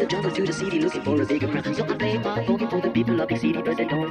the jungle to the city, looking for a bigger crowd. So I play my boogie for the people of the city, but they don't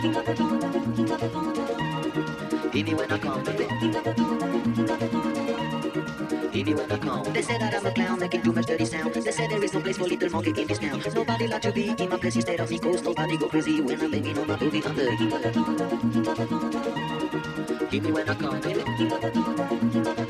They said that I'm a clown making too much dirty sound. They said there is no place for little monkey in this town. Nobody like to be in my place instead of me Cause nobody go crazy when I'm banging on my boogie I'm the me when I come, baby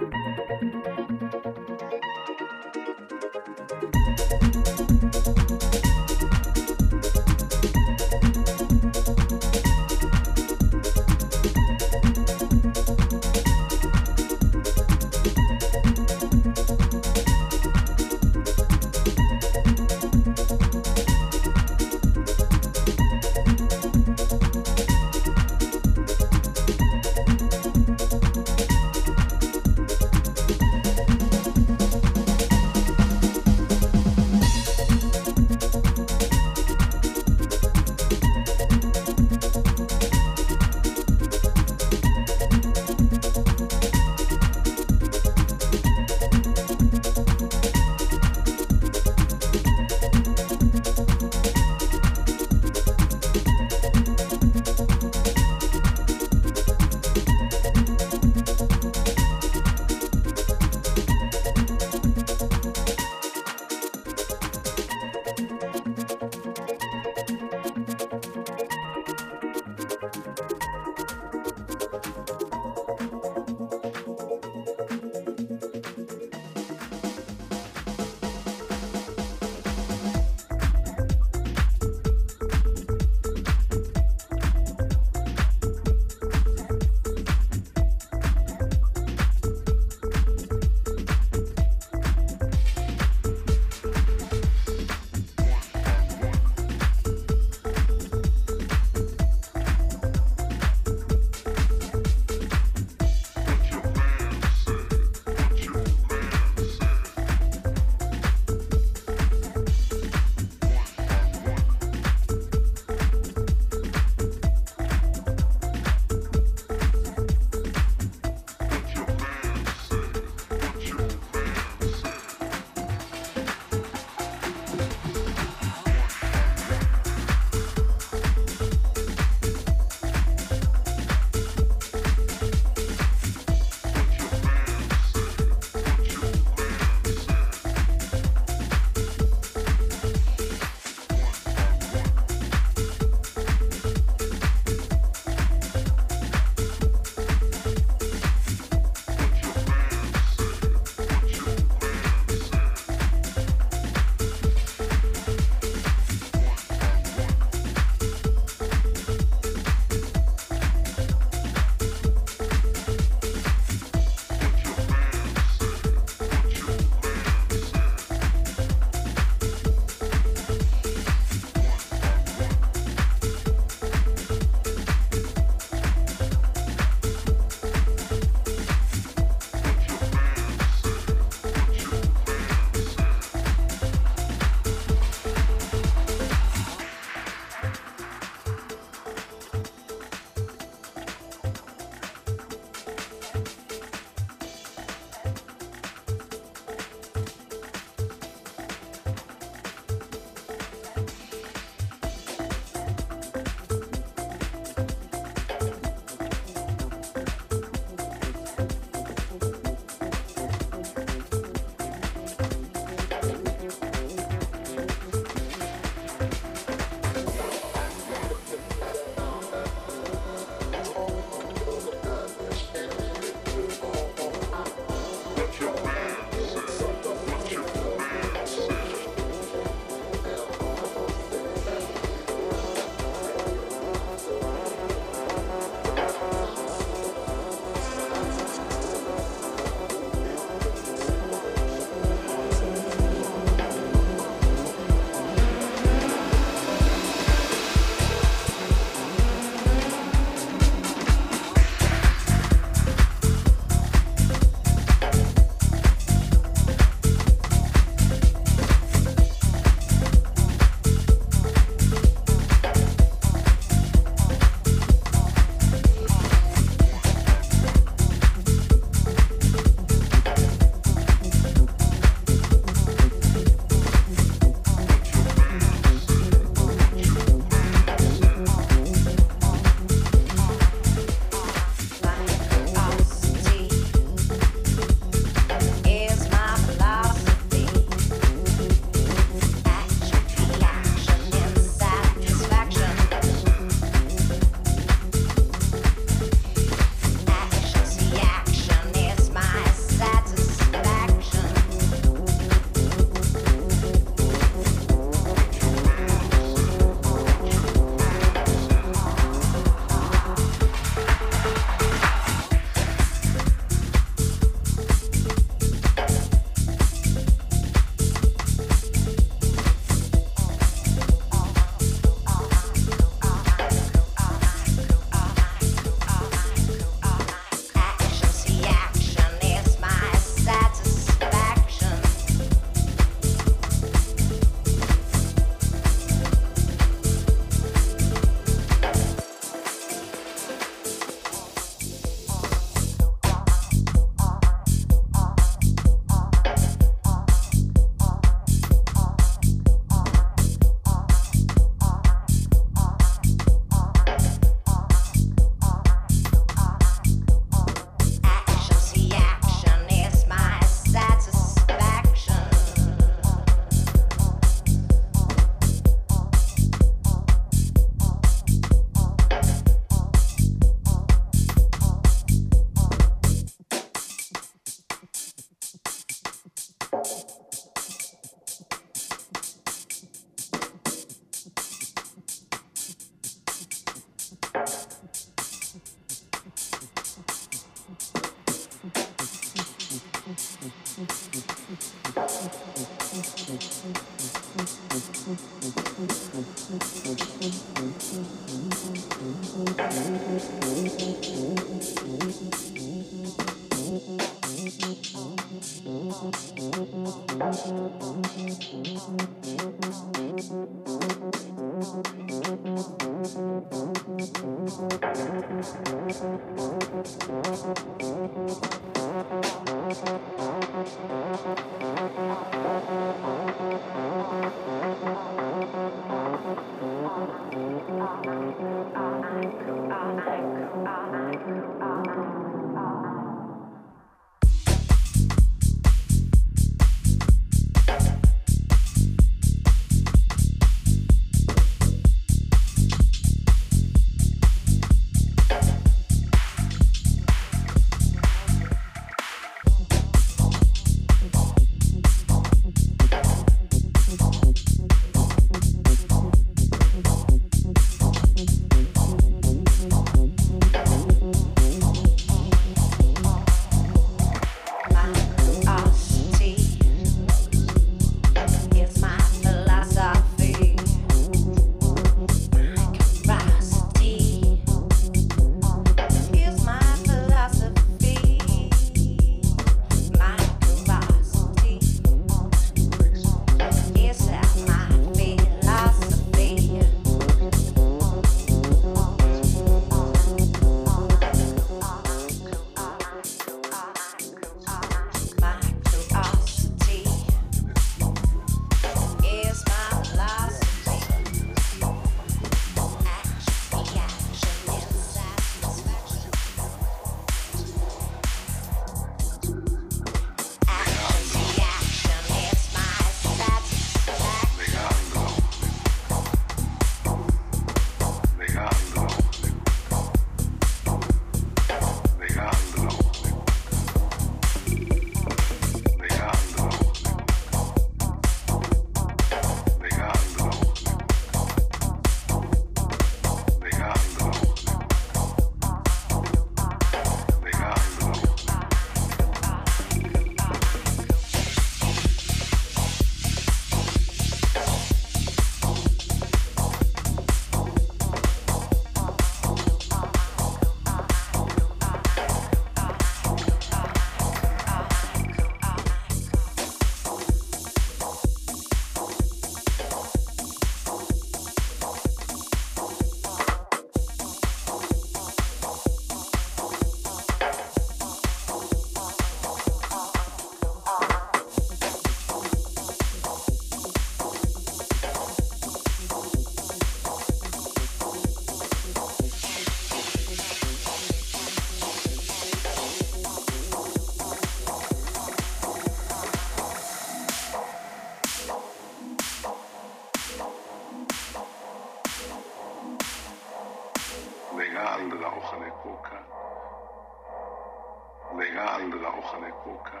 coca,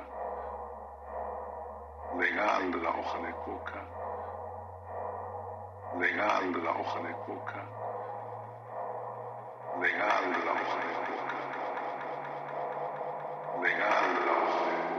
legal de la hoja de coca, legal de la hoja de coca, legal de la hoja de coca, legal de la hoja de coca.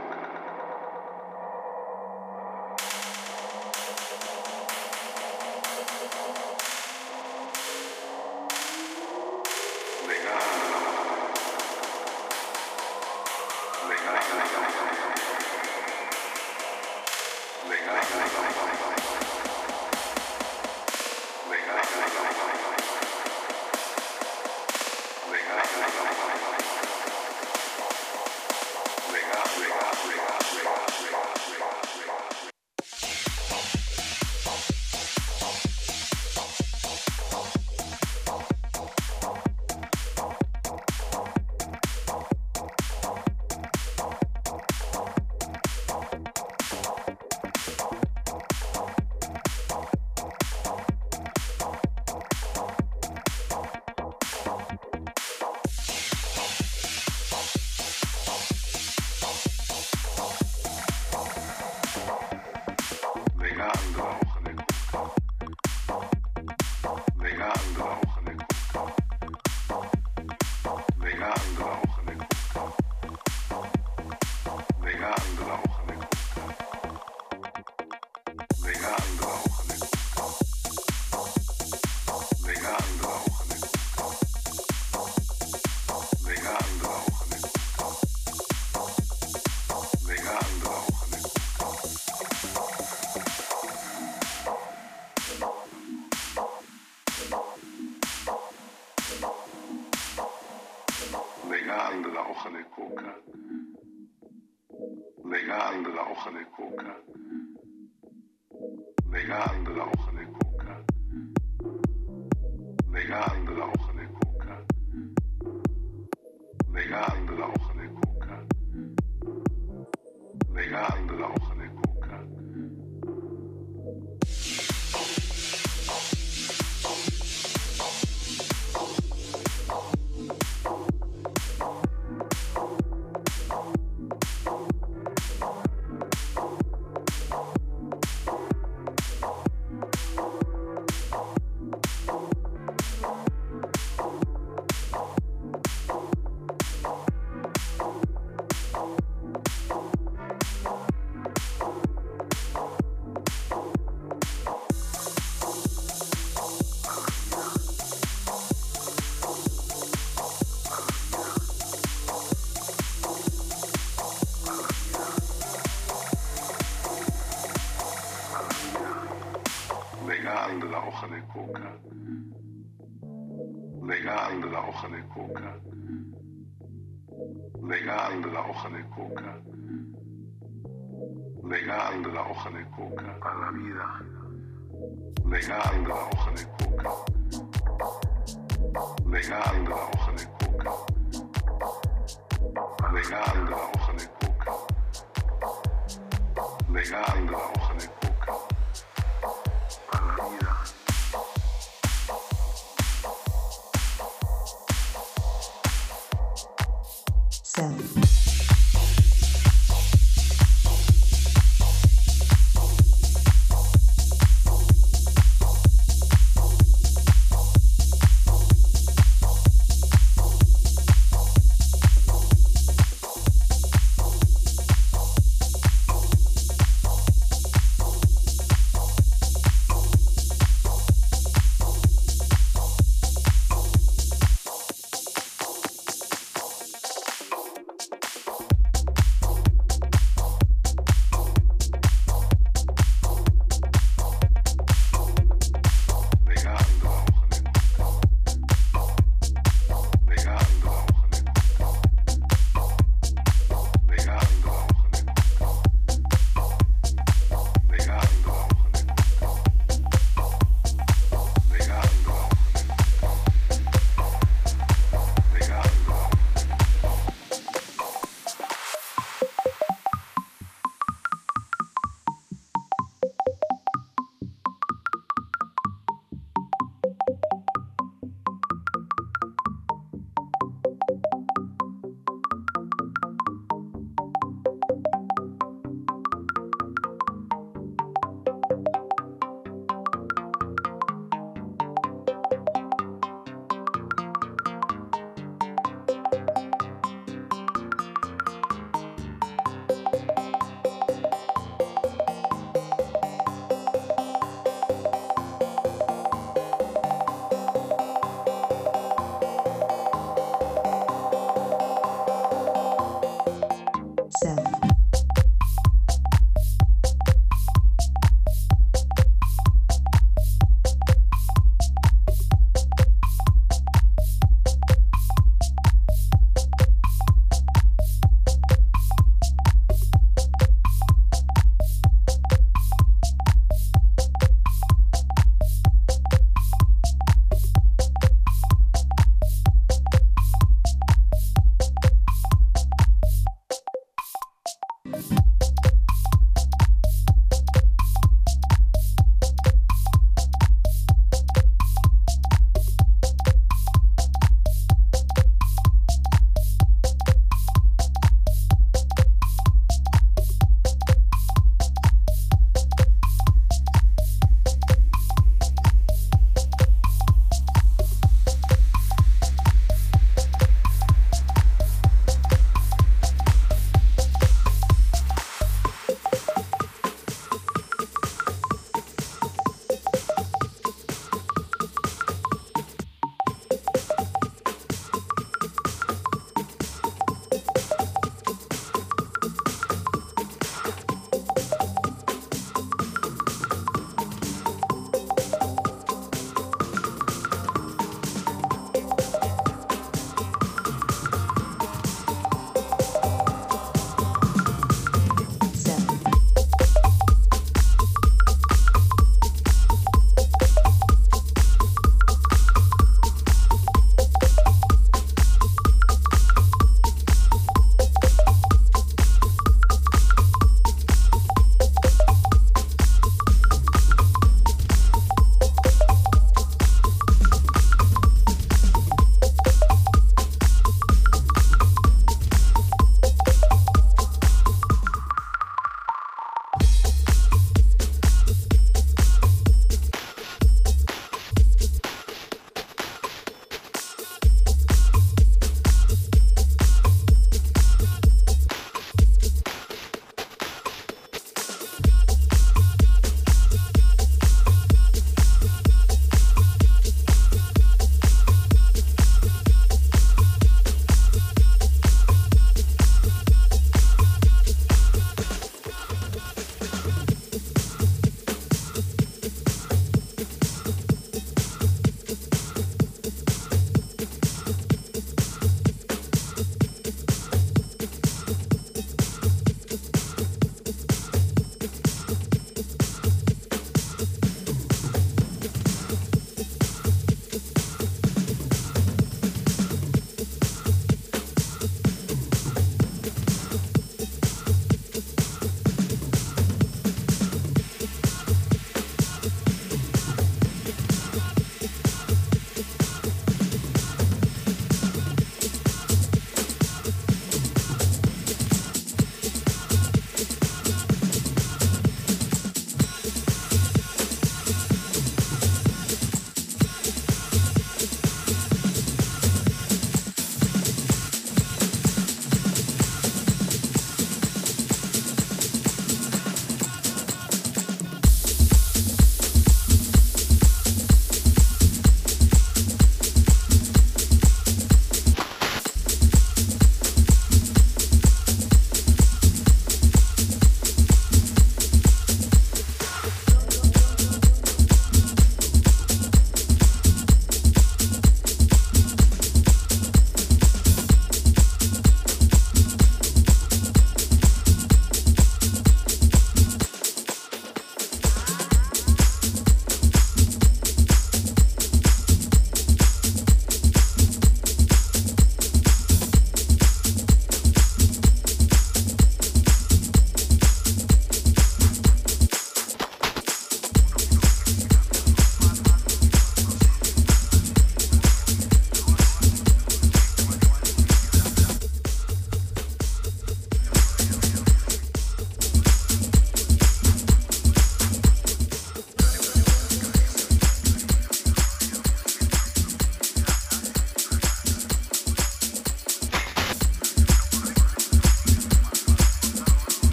Negando la hoja de coca, negando la hoja de coca. A la vida, negando la hoja de coca, negando la hoja de coca, negando la hoja de coca, negando la hoja de coca Self.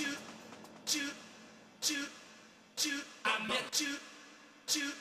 You, you, you, you. I met you, you.